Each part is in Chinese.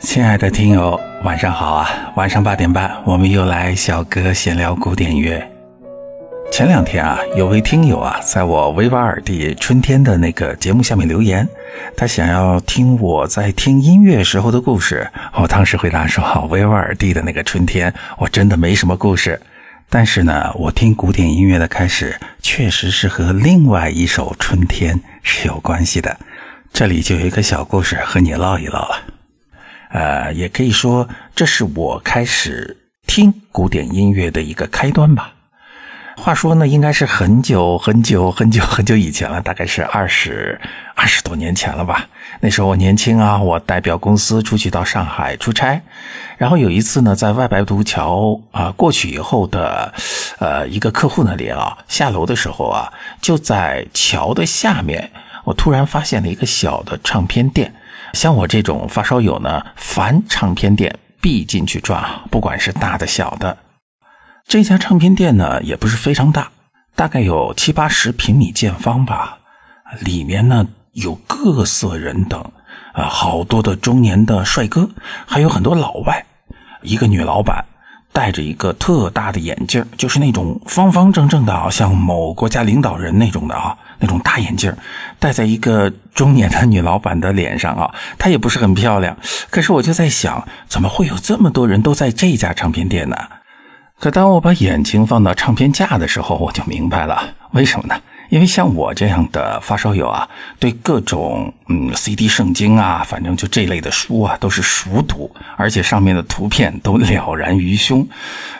亲爱的听友，晚上好啊！晚上八点半，我们又来小哥闲聊古典乐。前两天啊，有位听友啊，在我维瓦尔第春天的那个节目下面留言，他想要听我在听音乐时候的故事。我当时回答说：“维瓦尔第的那个春天，我真的没什么故事。但是呢，我听古典音乐的开始，确实是和另外一首春天 是有关系的。这里就有一个小故事和你唠一唠了。呃，也可以说这是我开始听古典音乐的一个开端吧。”话说呢，应该是很久很久很久很久以前了，大概是二十二十多年前了吧。那时候我年轻啊，我代表公司出去到上海出差，然后有一次呢，在外白渡桥啊过去以后的呃一个客户那里啊，下楼的时候啊，就在桥的下面，我突然发现了一个小的唱片店。像我这种发烧友呢，凡唱片店必进去转，不管是大的小的。这家唱片店呢，也不是非常大，大概有七八十平米见方吧。里面呢有各色人等，啊，好多的中年的帅哥，还有很多老外。一个女老板戴着一个特大的眼镜，就是那种方方正正的，啊像某国家领导人那种的啊，那种大眼镜，戴在一个中年的女老板的脸上啊。她也不是很漂亮，可是我就在想，怎么会有这么多人都在这家唱片店呢？可当我把眼睛放到唱片架的时候，我就明白了，为什么呢？因为像我这样的发烧友啊，对各种嗯 CD 圣经啊，反正就这类的书啊，都是熟读，而且上面的图片都了然于胸。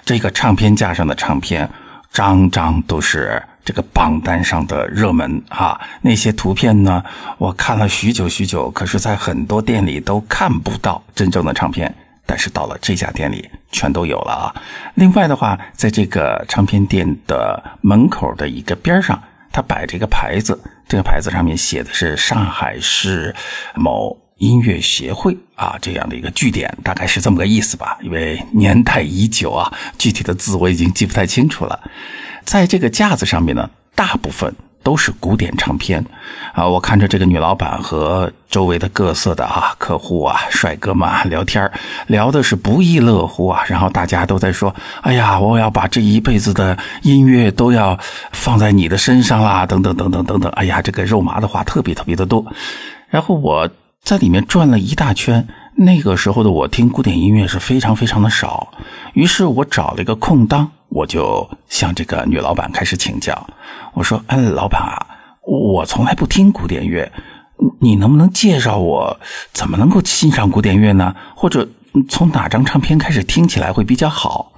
这个唱片架上的唱片，张张都是这个榜单上的热门啊。那些图片呢，我看了许久许久，可是在很多店里都看不到真正的唱片。但是到了这家店里，全都有了啊！另外的话，在这个唱片店的门口的一个边上，他摆着一个牌子，这个牌子上面写的是上海市某音乐协会啊这样的一个据点，大概是这么个意思吧。因为年代已久啊，具体的字我已经记不太清楚了。在这个架子上面呢，大部分。都是古典唱片，啊，我看着这个女老板和周围的各色的啊客户啊帅哥们聊天聊的是不亦乐乎啊。然后大家都在说：“哎呀，我要把这一辈子的音乐都要放在你的身上啦！”等等等等等等。哎呀，这个肉麻的话特别特别的多。然后我在里面转了一大圈，那个时候的我听古典音乐是非常非常的少，于是我找了一个空档。我就向这个女老板开始请教，我说：“哎，老板啊，我从来不听古典乐，你能不能介绍我怎么能够欣赏古典乐呢？或者从哪张唱片开始听起来会比较好？”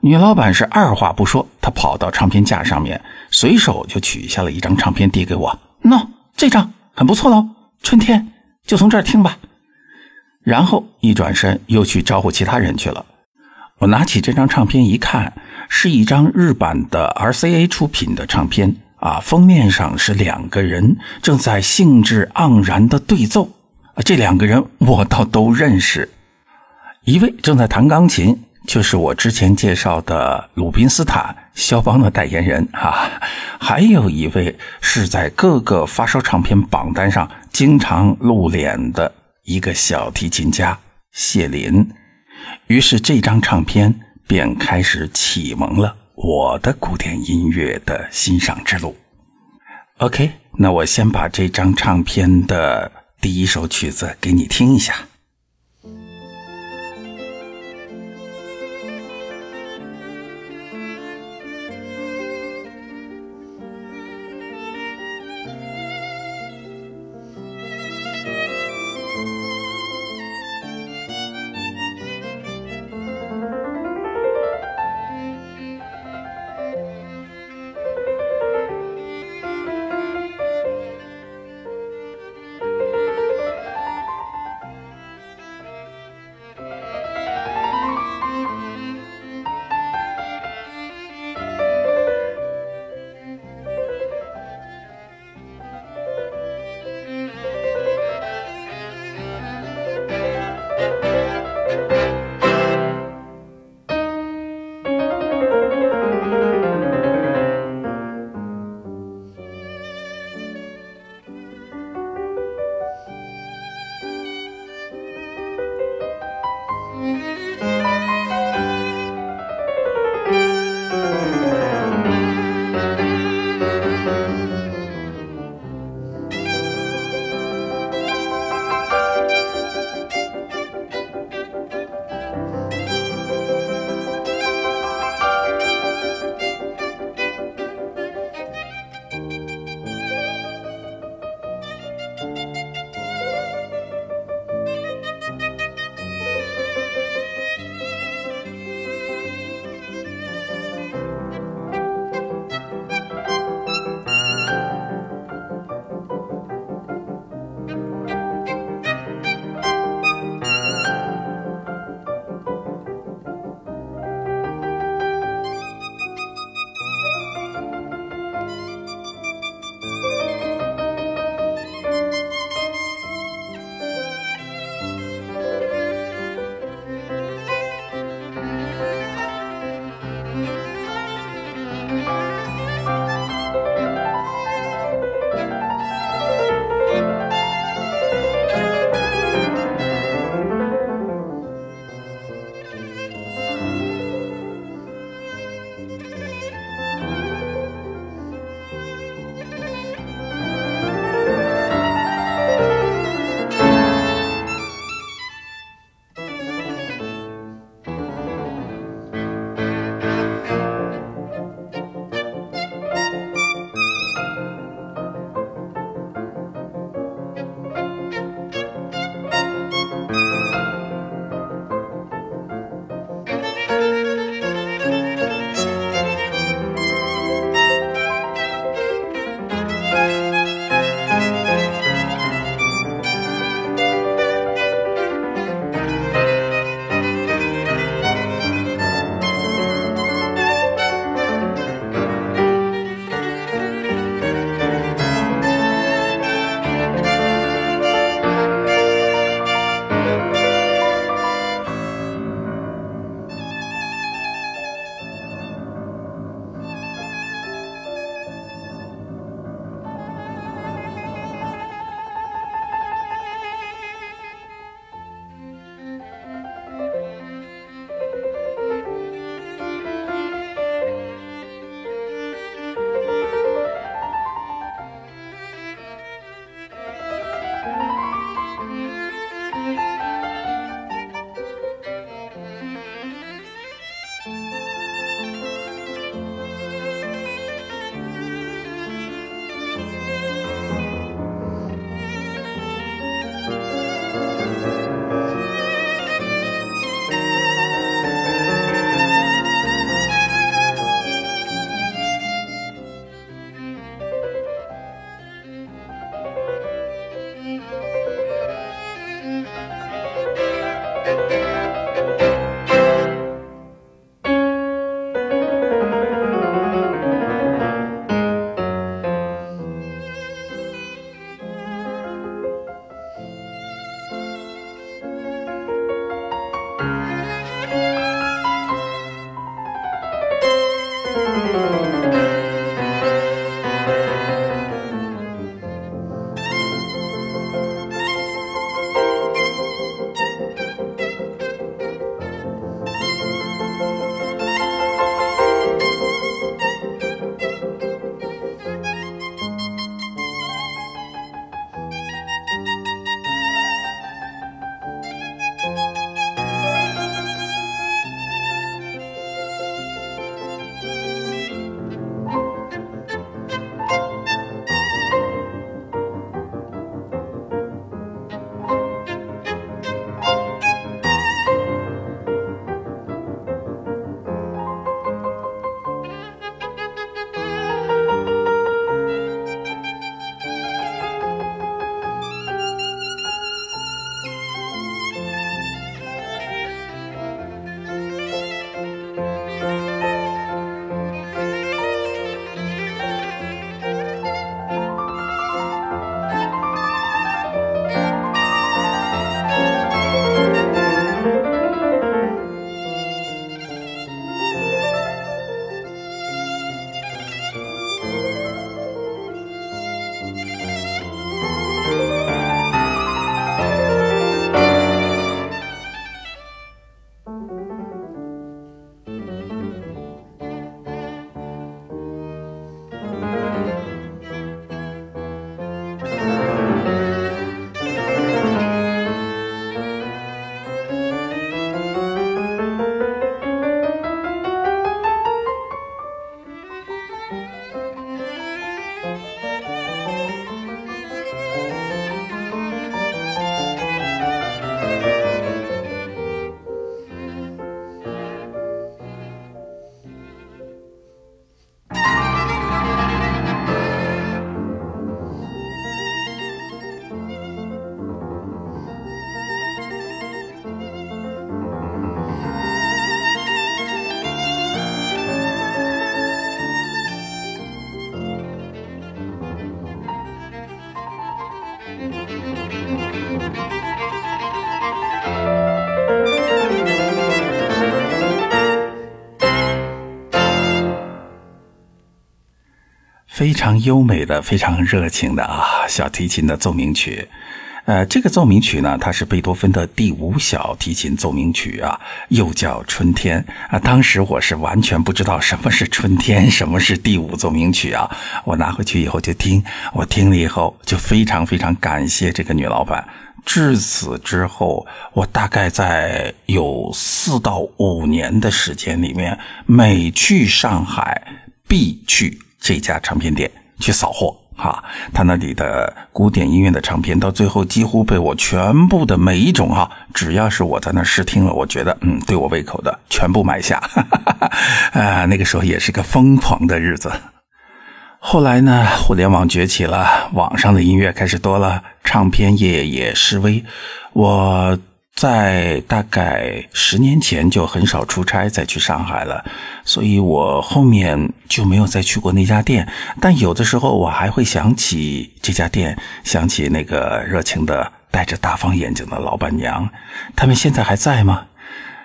女老板是二话不说，她跑到唱片架上面，随手就取下了一张唱片递给我：“喏，这张很不错喽，春天就从这儿听吧。”然后一转身又去招呼其他人去了。我拿起这张唱片一看。是一张日版的 RCA 出品的唱片啊，封面上是两个人正在兴致盎然的对奏，这两个人我倒都认识，一位正在弹钢琴，就是我之前介绍的鲁宾斯坦肖邦的代言人啊，还有一位是在各个发烧唱片榜单上经常露脸的一个小提琴家谢林，于是这张唱片。便开始启蒙了我的古典音乐的欣赏之路。OK，那我先把这张唱片的第一首曲子给你听一下。非常优美的、非常热情的啊，小提琴的奏鸣曲。呃，这个奏鸣曲呢，它是贝多芬的第五小提琴奏鸣曲啊，又叫《春天》啊。当时我是完全不知道什么是春天，什么是第五奏鸣曲啊。我拿回去以后就听，我听了以后就非常非常感谢这个女老板。至此之后，我大概在有四到五年的时间里面，每去上海必去。这家唱片店去扫货哈，他那里的古典音乐的唱片，到最后几乎被我全部的每一种哈，只要是我在那试听了，我觉得嗯对我胃口的，全部买下。哈哈哈哈啊，那个时候也是个疯狂的日子。后来呢，互联网崛起了，网上的音乐开始多了，唱片业也式微，我。在大概十年前就很少出差再去上海了，所以我后面就没有再去过那家店。但有的时候我还会想起这家店，想起那个热情的、戴着大方眼睛的老板娘。他们现在还在吗？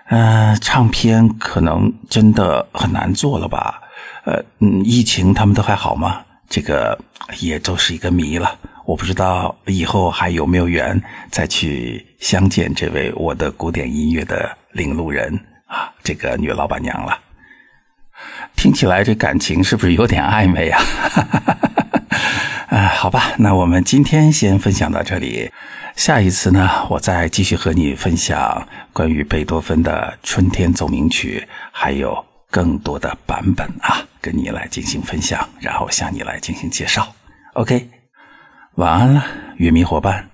嗯，唱片可能真的很难做了吧？呃，嗯，疫情他们都还好吗？这个也都是一个谜了。我不知道以后还有没有缘再去相见这位我的古典音乐的领路人啊，这个女老板娘了。听起来这感情是不是有点暧昧啊？啊，好吧，那我们今天先分享到这里，下一次呢，我再继续和你分享关于贝多芬的《春天奏鸣曲》，还有更多的版本啊，跟你来进行分享，然后向你来进行介绍。OK。晚安了，玉米伙伴。